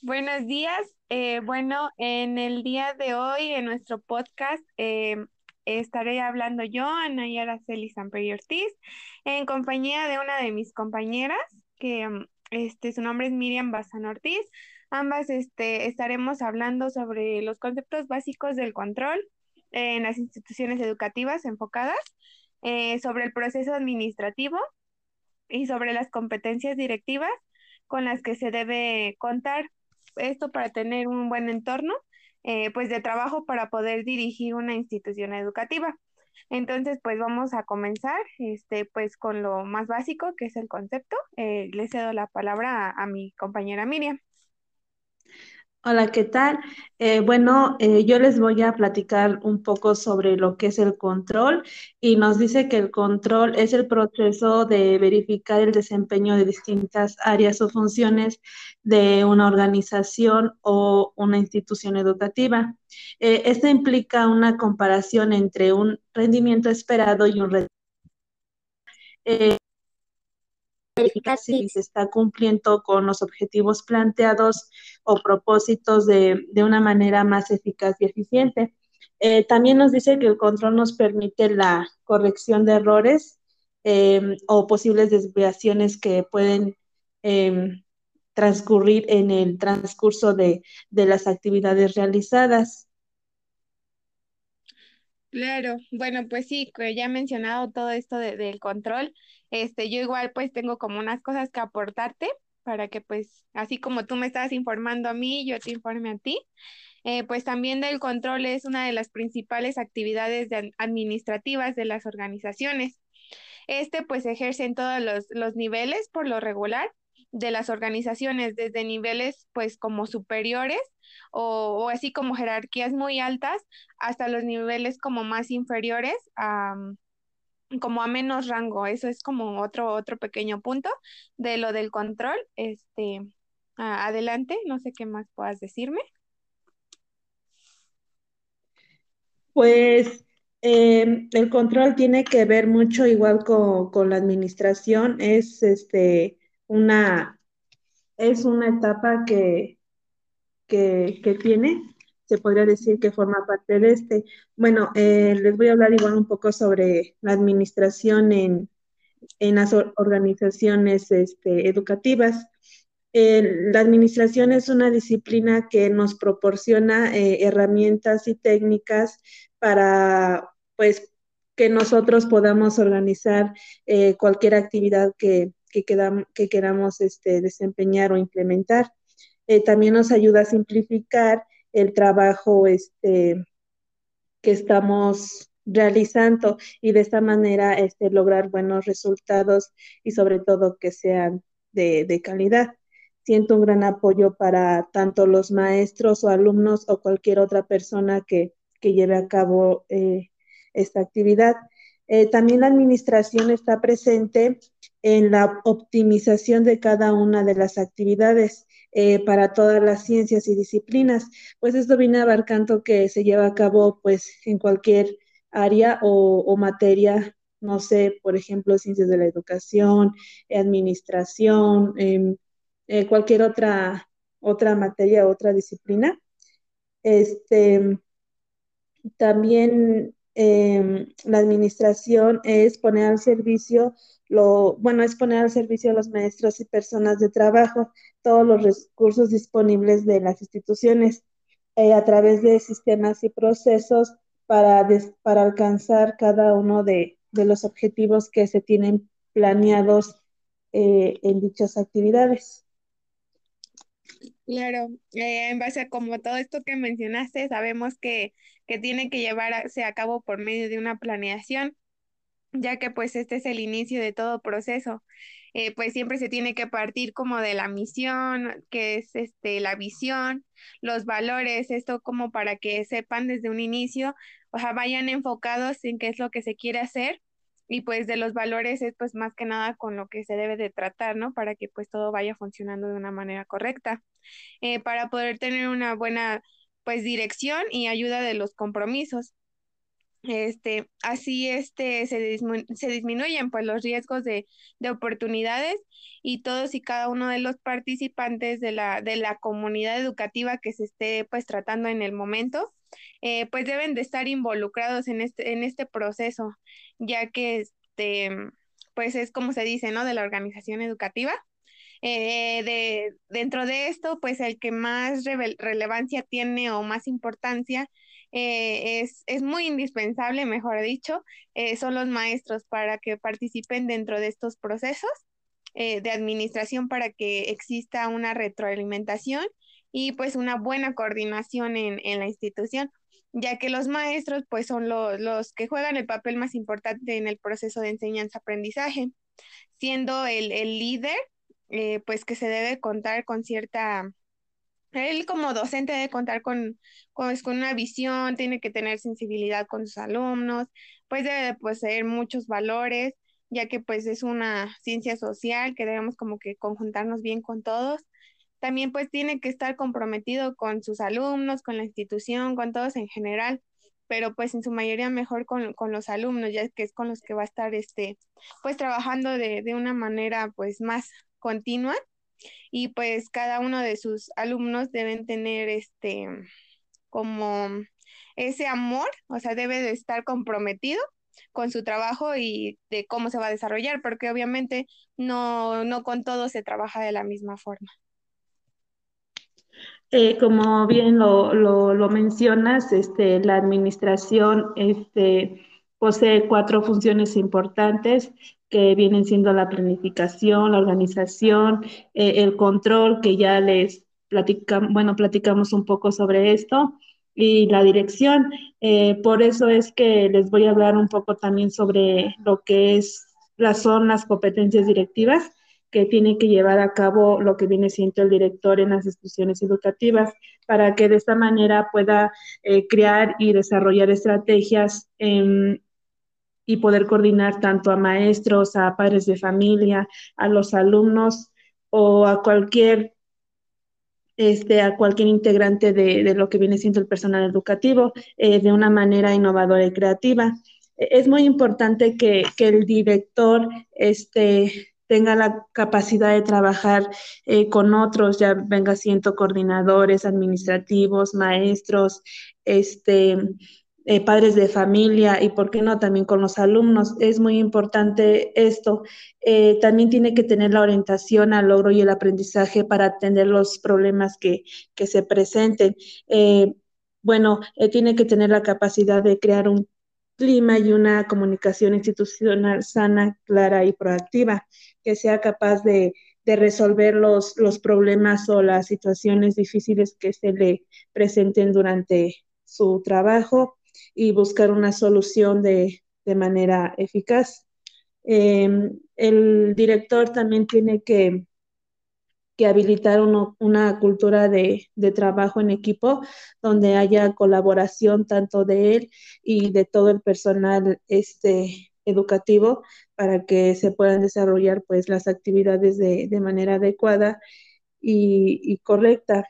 Buenos días. Eh, bueno, en el día de hoy, en nuestro podcast, eh, estaré hablando yo, Anaya Araceli Samper Ortiz, en compañía de una de mis compañeras, que mm, este, su nombre es Miriam Bazán Ortiz. Ambas este, estaremos hablando sobre los conceptos básicos del control en las instituciones educativas enfocadas, eh, sobre el proceso administrativo y sobre las competencias directivas con las que se debe contar esto para tener un buen entorno, eh, pues de trabajo para poder dirigir una institución educativa. Entonces, pues vamos a comenzar, este, pues con lo más básico, que es el concepto. Eh, le cedo la palabra a mi compañera Miriam. Hola, ¿qué tal? Eh, bueno, eh, yo les voy a platicar un poco sobre lo que es el control y nos dice que el control es el proceso de verificar el desempeño de distintas áreas o funciones de una organización o una institución educativa. Eh, esto implica una comparación entre un rendimiento esperado y un rendimiento verificar si se está cumpliendo con los objetivos planteados o propósitos de, una manera más eficaz y eficiente. Eh, también nos dice que el control nos permite la corrección de errores eh, o posibles desviaciones que pueden em, transcurrir en el transcurso de, las actividades realizadas. Claro, bueno, pues sí, ya he mencionado todo esto del control. Este, yo igual pues tengo como unas cosas que aportarte para que pues así como tú me estás informando a mí, yo te informe a ti. Eh, pues también del control es una de las principales actividades administrativas de las organizaciones. Este pues ejerce en todos los, los niveles por lo regular de las organizaciones, desde niveles pues como superiores o, o, así como jerarquías muy altas hasta los niveles como más inferiores a, como a menos rango. Eso es como otro, otro pequeño punto de lo del control. Este, adelante, no sé qué más puedas decirme. Pues em, el control tiene que ver mucho igual con, la administración. Es este una es una etapa que, que, que tiene se podría decir que forma parte de este. Bueno, eh, les voy a hablar igual un poco sobre la administración en, las organizaciones este, educativas. la administración es una disciplina que nos proporciona eh, herramientas y técnicas para, pues, que nosotros podamos organizar eh, cualquier actividad que, que, que queramos este, desempeñar o implementar. también nos ayuda a simplificar el trabajo este, que estamos realizando y de esta manera este, lograr buenos resultados y sobre todo que sean de, calidad. Siento un gran apoyo para tanto los maestros o alumnos o cualquier otra persona que, lleve a cabo eh, esta actividad. Eh, también la administración está presente en la optimización de cada una de las actividades eh, para todas las ciencias y disciplinas. Pues esto viene abarcando que se lleva a cabo pues en cualquier área o, materia, no sé, por ejemplo, ciencias de la educación, administración, em, eh, cualquier otra, otra materia, otra disciplina. Este, también em, la administración es poner al servicio lo, bueno, es poner al servicio a los maestros y personas de trabajo todos los recursos disponibles de las instituciones eh, a través de sistemas y procesos para, para alcanzar cada uno de, los objetivos que se tienen planeados eh, en dichas actividades. Claro, eh, en base a como todo esto que mencionaste, sabemos que, que tiene que llevarse a cabo por medio de una planeación ya que pues este es el inicio de todo proceso. Eh, pues siempre se tiene que partir como de la misión, que es este, la visión, los valores, esto como para que sepan desde un inicio, o sea, vayan enfocados en qué es lo que se quiere hacer y pues de los valores es pues más que nada con lo que se debe de tratar, ¿no? Para que pues todo vaya funcionando de una manera correcta, eh, para poder tener una buena pues dirección y ayuda de los compromisos. Este, así este, se, disminuyen pues, los riesgos de, oportunidades y todos y cada uno de los participantes de la, de la comunidad educativa que se esté pues, tratando en el momento, eh, pues deben de estar involucrados en este, en este proceso, ya que este, pues es como se dice, ¿no? De la organización educativa. Eh, de, dentro de esto, pues el que más relevancia tiene o más importancia eh, es, es, muy indispensable, mejor dicho, son los maestros para que participen dentro de estos procesos de administración para que exista una retroalimentación y pues una buena coordinación en, en la institución, ya que los maestros pues son los, los que juegan el papel más importante en el proceso de enseñanza-aprendizaje, siendo el, el líder pues que se debe contar con cierta él como docente debe contar con, con, una visión, tiene que tener sensibilidad con sus alumnos, pues debe poseer muchos valores, ya que pues es una ciencia social que debemos como que conjuntarnos bien con todos. También pues tiene que estar comprometido con sus alumnos, con la institución, con todos en general, pero pues en su mayoría mejor con, con los alumnos, ya que es con los que va a estar este, pues trabajando de, de una manera pues más continua y pues cada uno de sus alumnos deben tener este como ese amor, o sea, debe de estar comprometido con su trabajo y de cómo se va a desarrollar, porque obviamente no, no con todo se trabaja de la misma forma. Eh, como bien lo, lo, mencionas, este, la administración este, posee cuatro funciones importantes que vienen siendo la planificación, la organización, eh, el control, que ya les platicamos, bueno, platicamos un poco sobre esto, y la dirección. Eh, por eso es que les voy a hablar un poco también sobre lo que es las son las competencias directivas que tiene que llevar a cabo lo que viene siendo el director en las instituciones educativas para que de esta manera pueda eh, crear y desarrollar estrategias en, y poder coordinar tanto a maestros, a padres de familia, a los alumnos o a cualquier este, a cualquier integrante de, de lo que viene siendo el personal educativo eh, de una manera innovadora y creativa. Es muy importante que, que el director este, tenga la capacidad de trabajar eh, con otros, ya venga siendo coordinadores administrativos, maestros, este, eh, padres de familia y, ¿por qué no?, también con los alumnos. Es muy importante esto. Eh, también tiene que tener la orientación al logro y el aprendizaje para atender los problemas que, que se presenten. Eh, bueno, tiene que tener la capacidad de crear un clima y una comunicación institucional sana, clara y proactiva, que sea capaz de, resolver los, problemas o las situaciones difíciles que se le presenten durante su trabajo y buscar una solución de, manera eficaz. Eh, el director también tiene que, que habilitar uno, una cultura de, de, trabajo en equipo donde haya colaboración tanto de él y de todo el personal este, educativo para que se puedan desarrollar pues las actividades de, de manera adecuada y, y, correcta.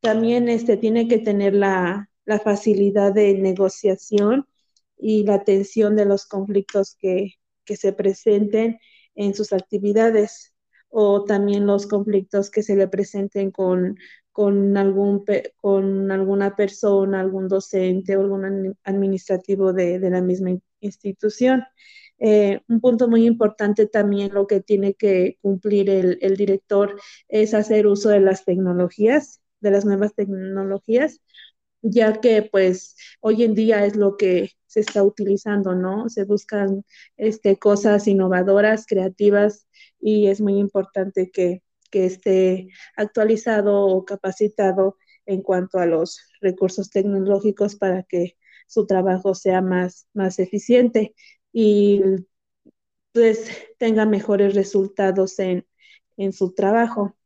También este, tiene que tener la, la facilidad de negociación y la atención de los conflictos que, que se presenten en sus actividades o también los conflictos que se le presenten con, con, algún, con alguna persona, algún docente o algún administrativo de, de la misma institución. Eh, un punto muy importante también lo que tiene que cumplir el, el director es hacer uso de las tecnologías, de las nuevas tecnologías, ya que pues hoy en día es lo que se está utilizando, ¿no? Se buscan este, cosas innovadoras, creativas y es muy importante que, que esté actualizado o capacitado en cuanto a los recursos tecnológicos para que su trabajo sea más, más eficiente y pues tenga mejores resultados en, en su trabajo.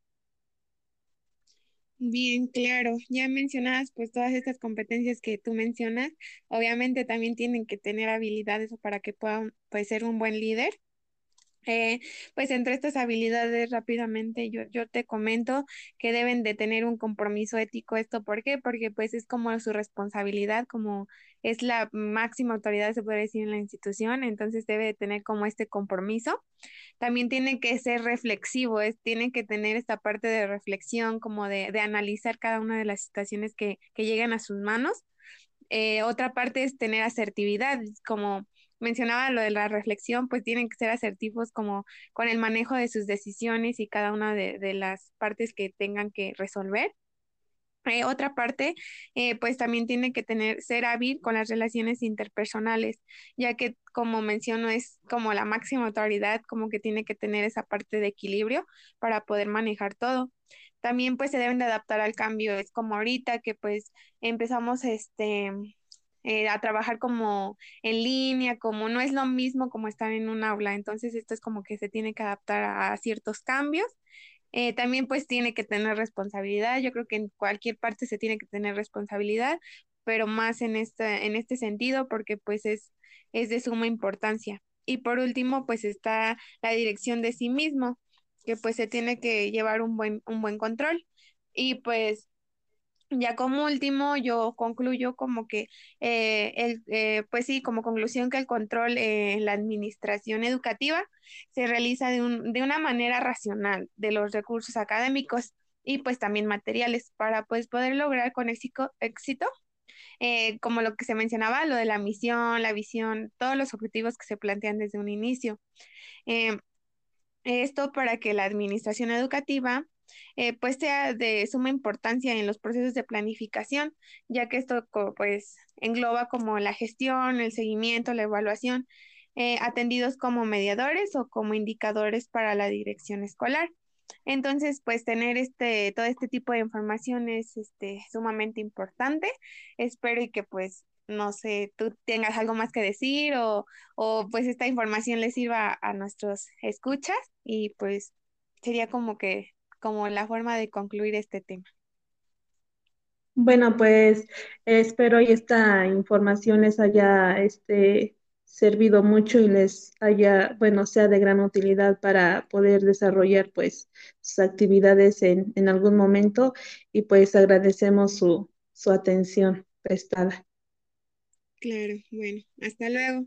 Bien, claro. Ya mencionadas pues todas estas competencias que tú mencionas, obviamente también tienen que tener habilidades para que puedan pues ser un buen líder. Eh, pues entre estas habilidades rápidamente yo, yo te comento que deben de tener un compromiso ético. ¿Esto por qué? Porque pues es como su responsabilidad, como es la máxima autoridad, se puede decir, en la institución, entonces debe de tener como este compromiso. También tiene que ser reflexivo, es, tiene que tener esta parte de reflexión, como de, de analizar cada una de las situaciones que, que llegan a sus manos. Eh, otra parte es tener asertividad, como mencionaba lo de la reflexión, pues tienen que ser asertivos como con el manejo de sus decisiones y cada una de, de las partes que tengan que resolver. Eh, otra parte, eh, pues también tiene que tener, ser hábil con las relaciones interpersonales, ya que como menciono es como la máxima autoridad, como que tiene que tener esa parte de equilibrio para poder manejar todo. También pues se deben de adaptar al cambio, es como ahorita que pues empezamos este eh, a trabajar como en línea, como no es lo mismo como estar en un aula, entonces esto es como que se tiene que adaptar a, ciertos cambios. Eh, también pues tiene que tener responsabilidad, yo creo que en cualquier parte se tiene que tener responsabilidad, pero más en este, en este sentido porque pues es, es de suma importancia. Y por último pues está la dirección de sí mismo, que pues se tiene que llevar un buen, un buen control. Y pues ya como último, yo concluyo como que, eh, el, eh, pues sí, como conclusión que el control en la administración educativa se realiza de, un, de una manera racional de los recursos académicos y pues también materiales para pues poder lograr con éxito, éxito eh, como lo que se mencionaba, lo de la misión, la visión, todos los objetivos que se plantean desde un inicio. esto para que la administración educativa eh, pues sea de suma importancia en los procesos de planificación, ya que esto pues engloba como la gestión, el seguimiento, la evaluación, eh, atendidos como mediadores o como indicadores para la dirección escolar. Entonces, pues tener este, todo este tipo de información es este, sumamente importante. Espero y que pues, no sé, tú tengas algo más que decir o, o pues esta información les sirva a nuestros escuchas y pues sería como que como la forma de concluir este tema. Bueno, pues espero y esta información les haya este, servido mucho y les haya, bueno, sea de gran utilidad para poder desarrollar pues sus actividades en, en algún momento y pues agradecemos su, su atención prestada. Claro, bueno, hasta luego.